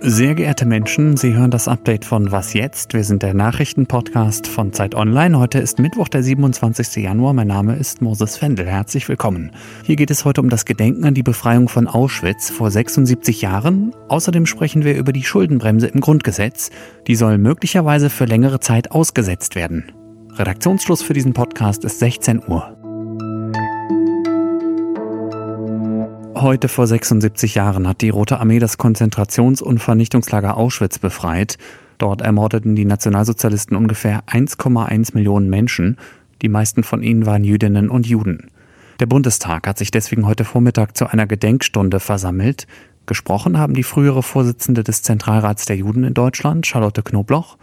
Sehr geehrte Menschen, Sie hören das Update von Was jetzt? Wir sind der Nachrichtenpodcast von Zeit Online. Heute ist Mittwoch, der 27. Januar. Mein Name ist Moses Fendel. Herzlich willkommen. Hier geht es heute um das Gedenken an die Befreiung von Auschwitz vor 76 Jahren. Außerdem sprechen wir über die Schuldenbremse im Grundgesetz. Die soll möglicherweise für längere Zeit ausgesetzt werden. Redaktionsschluss für diesen Podcast ist 16 Uhr. Heute vor 76 Jahren hat die Rote Armee das Konzentrations- und Vernichtungslager Auschwitz befreit. Dort ermordeten die Nationalsozialisten ungefähr 1,1 Millionen Menschen. Die meisten von ihnen waren Jüdinnen und Juden. Der Bundestag hat sich deswegen heute Vormittag zu einer Gedenkstunde versammelt. Gesprochen haben die frühere Vorsitzende des Zentralrats der Juden in Deutschland, Charlotte Knobloch,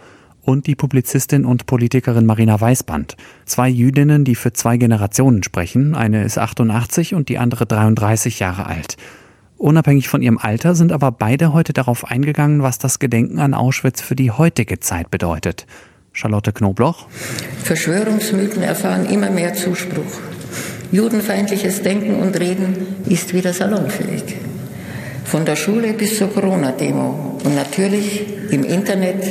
und die Publizistin und Politikerin Marina Weißband. Zwei Jüdinnen, die für zwei Generationen sprechen. Eine ist 88 und die andere 33 Jahre alt. Unabhängig von ihrem Alter sind aber beide heute darauf eingegangen, was das Gedenken an Auschwitz für die heutige Zeit bedeutet. Charlotte Knobloch. Verschwörungsmythen erfahren immer mehr Zuspruch. Judenfeindliches Denken und Reden ist wieder salonfähig. Von der Schule bis zur Corona-Demo und natürlich im Internet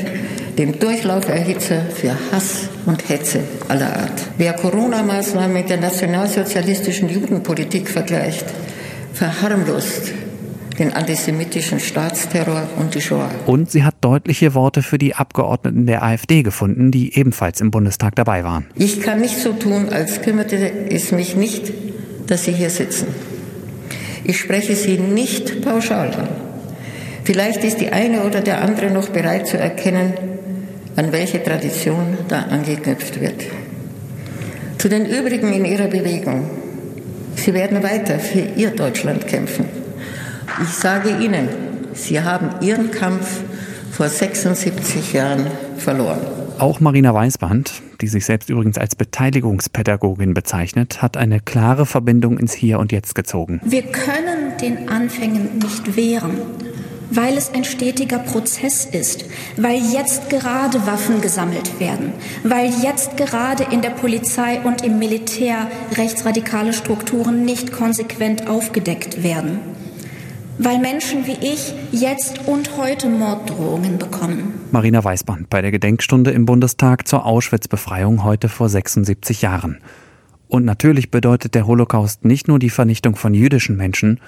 dem Durchlauferhitzer für Hass und Hetze aller Art. Wer Corona-Maßnahmen mit der nationalsozialistischen Judenpolitik vergleicht, verharmlost den antisemitischen Staatsterror und die Shoah. Und sie hat deutliche Worte für die Abgeordneten der AfD gefunden, die ebenfalls im Bundestag dabei waren. Ich kann nicht so tun, als kümmerte es mich nicht, dass Sie hier sitzen. Ich spreche Sie nicht pauschal an. Vielleicht ist die eine oder der andere noch bereit zu erkennen, an welche Tradition da angeknüpft wird. Zu den übrigen in ihrer Bewegung. Sie werden weiter für ihr Deutschland kämpfen. Ich sage Ihnen, Sie haben Ihren Kampf vor 76 Jahren verloren. Auch Marina Weißband, die sich selbst übrigens als Beteiligungspädagogin bezeichnet, hat eine klare Verbindung ins Hier und Jetzt gezogen. Wir können den Anfängen nicht wehren weil es ein stetiger Prozess ist, weil jetzt gerade Waffen gesammelt werden, weil jetzt gerade in der Polizei und im Militär rechtsradikale Strukturen nicht konsequent aufgedeckt werden, weil Menschen wie ich jetzt und heute Morddrohungen bekommen. Marina Weißband bei der Gedenkstunde im Bundestag zur Auschwitz-Befreiung heute vor 76 Jahren. Und natürlich bedeutet der Holocaust nicht nur die Vernichtung von jüdischen Menschen,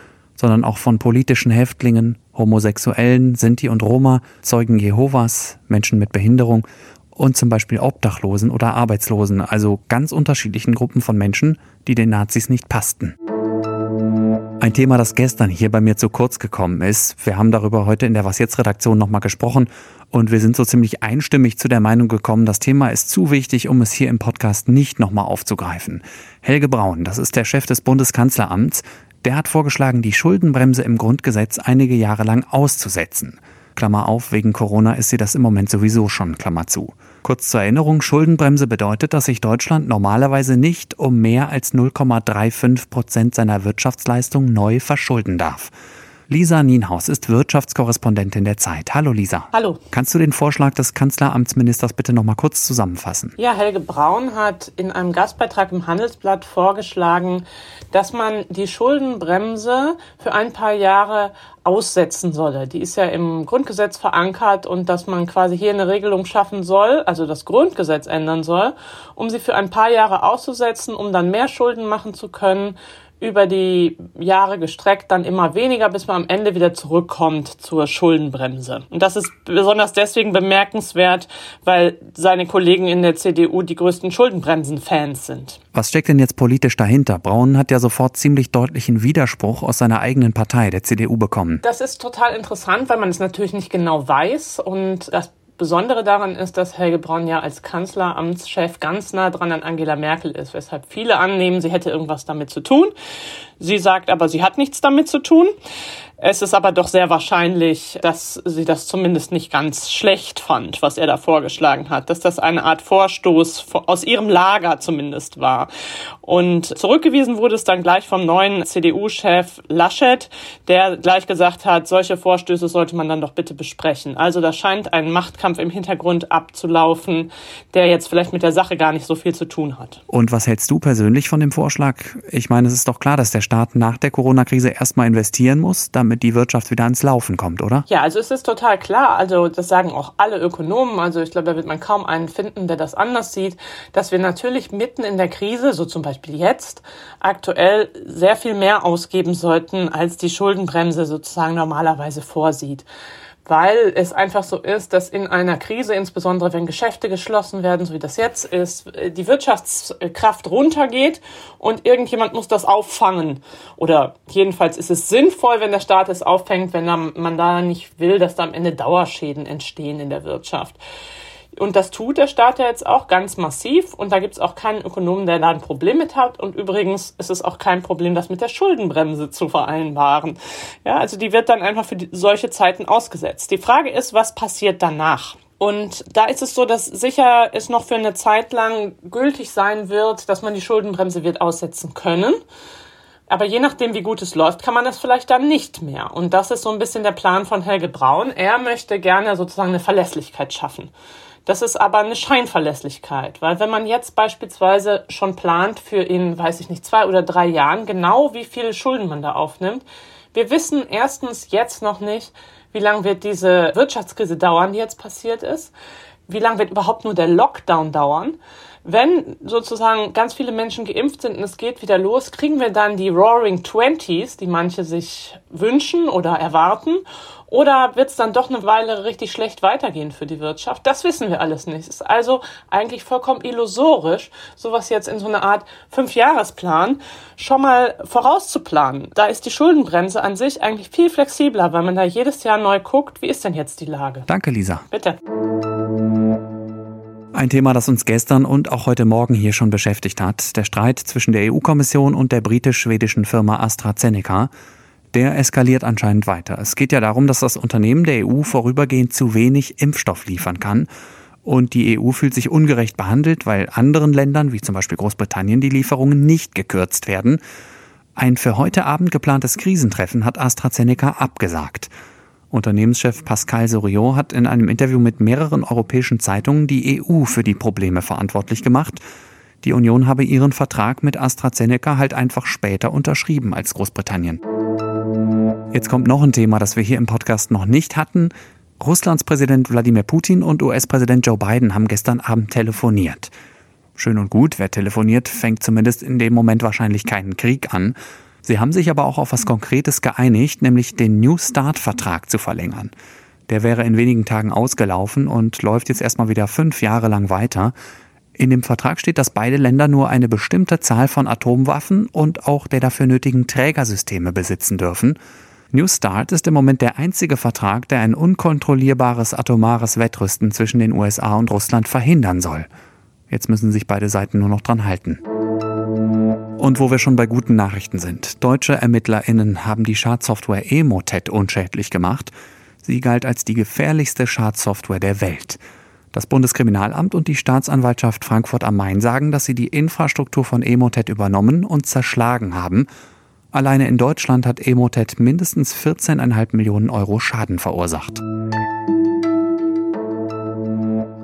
sondern auch von politischen Häftlingen, Homosexuellen, Sinti und Roma, Zeugen Jehovas, Menschen mit Behinderung und zum Beispiel Obdachlosen oder Arbeitslosen, also ganz unterschiedlichen Gruppen von Menschen, die den Nazis nicht passten. Ein Thema, das gestern hier bei mir zu kurz gekommen ist. Wir haben darüber heute in der Was jetzt Redaktion nochmal gesprochen und wir sind so ziemlich einstimmig zu der Meinung gekommen, das Thema ist zu wichtig, um es hier im Podcast nicht nochmal aufzugreifen. Helge Braun, das ist der Chef des Bundeskanzleramts, der hat vorgeschlagen, die Schuldenbremse im Grundgesetz einige Jahre lang auszusetzen. Klammer auf, wegen Corona ist sie das im Moment sowieso schon, Klammer zu. Kurz zur Erinnerung, Schuldenbremse bedeutet, dass sich Deutschland normalerweise nicht um mehr als 0,35 Prozent seiner Wirtschaftsleistung neu verschulden darf. Lisa Nienhaus ist Wirtschaftskorrespondentin der Zeit. Hallo Lisa. Hallo. Kannst du den Vorschlag des Kanzleramtsministers bitte noch mal kurz zusammenfassen? Ja, Helge Braun hat in einem Gastbeitrag im Handelsblatt vorgeschlagen, dass man die Schuldenbremse für ein paar Jahre aussetzen solle. Die ist ja im Grundgesetz verankert und dass man quasi hier eine Regelung schaffen soll, also das Grundgesetz ändern soll, um sie für ein paar Jahre auszusetzen, um dann mehr Schulden machen zu können über die Jahre gestreckt dann immer weniger, bis man am Ende wieder zurückkommt zur Schuldenbremse. Und das ist besonders deswegen bemerkenswert, weil seine Kollegen in der CDU die größten Schuldenbremsen-Fans sind. Was steckt denn jetzt politisch dahinter? Braun hat ja sofort ziemlich deutlichen Widerspruch aus seiner eigenen Partei, der CDU, bekommen. Das ist total interessant, weil man es natürlich nicht genau weiß und das Besondere daran ist, dass Helge Braun ja als Kanzleramtschef ganz nah dran an Angela Merkel ist, weshalb viele annehmen, sie hätte irgendwas damit zu tun. Sie sagt aber, sie hat nichts damit zu tun. Es ist aber doch sehr wahrscheinlich, dass sie das zumindest nicht ganz schlecht fand, was er da vorgeschlagen hat, dass das eine Art Vorstoß aus ihrem Lager zumindest war. Und zurückgewiesen wurde es dann gleich vom neuen CDU-Chef Laschet, der gleich gesagt hat, solche Vorstöße sollte man dann doch bitte besprechen. Also da scheint ein Machtkampf im Hintergrund abzulaufen, der jetzt vielleicht mit der Sache gar nicht so viel zu tun hat. Und was hältst du persönlich von dem Vorschlag? Ich meine, es ist doch klar, dass der Staat nach der Corona-Krise erstmal investieren muss, damit damit die Wirtschaft wieder ans Laufen kommt, oder? Ja, also es ist total klar. Also das sagen auch alle Ökonomen. Also ich glaube, da wird man kaum einen finden, der das anders sieht, dass wir natürlich mitten in der Krise, so zum Beispiel jetzt, aktuell sehr viel mehr ausgeben sollten, als die Schuldenbremse sozusagen normalerweise vorsieht weil es einfach so ist, dass in einer Krise, insbesondere wenn Geschäfte geschlossen werden, so wie das jetzt ist, die Wirtschaftskraft runtergeht und irgendjemand muss das auffangen. Oder jedenfalls ist es sinnvoll, wenn der Staat es auffängt, wenn man da nicht will, dass da am Ende Dauerschäden entstehen in der Wirtschaft. Und das tut der Staat ja jetzt auch ganz massiv. Und da gibt es auch keinen Ökonomen, der da ein Problem mit hat. Und übrigens ist es auch kein Problem, das mit der Schuldenbremse zu vereinbaren. Ja, also die wird dann einfach für die, solche Zeiten ausgesetzt. Die Frage ist, was passiert danach? Und da ist es so, dass sicher es noch für eine Zeit lang gültig sein wird, dass man die Schuldenbremse wird aussetzen können. Aber je nachdem, wie gut es läuft, kann man das vielleicht dann nicht mehr. Und das ist so ein bisschen der Plan von Helge Braun. Er möchte gerne sozusagen eine Verlässlichkeit schaffen. Das ist aber eine Scheinverlässlichkeit, weil wenn man jetzt beispielsweise schon plant für in, weiß ich nicht, zwei oder drei Jahren, genau wie viele Schulden man da aufnimmt, wir wissen erstens jetzt noch nicht, wie lange wird diese Wirtschaftskrise dauern, die jetzt passiert ist. Wie lange wird überhaupt nur der Lockdown dauern? Wenn sozusagen ganz viele Menschen geimpft sind und es geht wieder los, kriegen wir dann die Roaring Twenties, die manche sich wünschen oder erwarten. Oder wird es dann doch eine Weile richtig schlecht weitergehen für die Wirtschaft? Das wissen wir alles nicht. Es ist also eigentlich vollkommen illusorisch, sowas jetzt in so eine Art Fünfjahresplan schon mal vorauszuplanen. Da ist die Schuldenbremse an sich eigentlich viel flexibler, weil man da jedes Jahr neu guckt, wie ist denn jetzt die Lage? Danke, Lisa. Bitte. Ein Thema, das uns gestern und auch heute Morgen hier schon beschäftigt hat, der Streit zwischen der EU-Kommission und der britisch-schwedischen Firma AstraZeneca der eskaliert anscheinend weiter. Es geht ja darum, dass das Unternehmen der EU vorübergehend zu wenig Impfstoff liefern kann. Und die EU fühlt sich ungerecht behandelt, weil anderen Ländern, wie zum Beispiel Großbritannien, die Lieferungen nicht gekürzt werden. Ein für heute Abend geplantes Krisentreffen hat AstraZeneca abgesagt. Unternehmenschef Pascal Soriot hat in einem Interview mit mehreren europäischen Zeitungen die EU für die Probleme verantwortlich gemacht. Die Union habe ihren Vertrag mit AstraZeneca halt einfach später unterschrieben als Großbritannien. Jetzt kommt noch ein Thema, das wir hier im Podcast noch nicht hatten. Russlands Präsident Wladimir Putin und US-Präsident Joe Biden haben gestern Abend telefoniert. Schön und gut, wer telefoniert, fängt zumindest in dem Moment wahrscheinlich keinen Krieg an. Sie haben sich aber auch auf was Konkretes geeinigt, nämlich den New Start-Vertrag zu verlängern. Der wäre in wenigen Tagen ausgelaufen und läuft jetzt erstmal wieder fünf Jahre lang weiter. In dem Vertrag steht, dass beide Länder nur eine bestimmte Zahl von Atomwaffen und auch der dafür nötigen Trägersysteme besitzen dürfen. New START ist im Moment der einzige Vertrag, der ein unkontrollierbares atomares Wettrüsten zwischen den USA und Russland verhindern soll. Jetzt müssen sich beide Seiten nur noch dran halten. Und wo wir schon bei guten Nachrichten sind. Deutsche ErmittlerInnen haben die Schadsoftware Emotet unschädlich gemacht. Sie galt als die gefährlichste Schadsoftware der Welt. Das Bundeskriminalamt und die Staatsanwaltschaft Frankfurt am Main sagen, dass sie die Infrastruktur von Emotet übernommen und zerschlagen haben Alleine in Deutschland hat Emotet mindestens 14,5 Millionen Euro Schaden verursacht.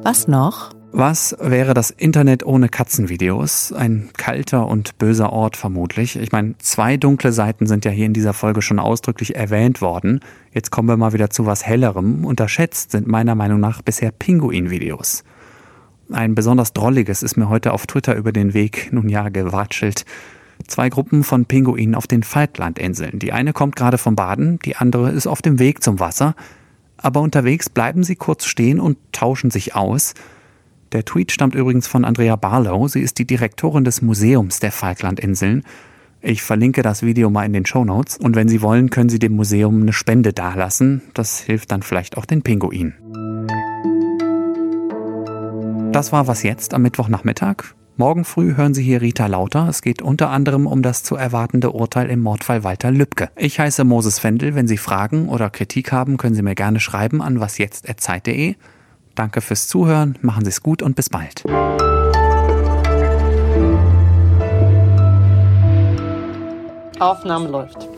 Was noch? Was wäre das Internet ohne Katzenvideos? Ein kalter und böser Ort vermutlich. Ich meine, zwei dunkle Seiten sind ja hier in dieser Folge schon ausdrücklich erwähnt worden. Jetzt kommen wir mal wieder zu was Hellerem. Unterschätzt sind meiner Meinung nach bisher Pinguin-Videos. Ein besonders drolliges ist mir heute auf Twitter über den Weg nun ja gewatschelt. Zwei Gruppen von Pinguinen auf den Falklandinseln. Die eine kommt gerade vom Baden, die andere ist auf dem Weg zum Wasser. Aber unterwegs bleiben sie kurz stehen und tauschen sich aus. Der Tweet stammt übrigens von Andrea Barlow. Sie ist die Direktorin des Museums der Falklandinseln. Ich verlinke das Video mal in den Show Notes. Und wenn Sie wollen, können Sie dem Museum eine Spende dalassen. Das hilft dann vielleicht auch den Pinguinen. Das war was jetzt am Mittwochnachmittag. Morgen früh hören Sie hier Rita Lauter. Es geht unter anderem um das zu erwartende Urteil im Mordfall Walter Lübcke. Ich heiße Moses Fendel. Wenn Sie Fragen oder Kritik haben, können Sie mir gerne schreiben an wasjetzt.zeit.de. Danke fürs Zuhören, machen Sie es gut und bis bald. Aufnahme läuft.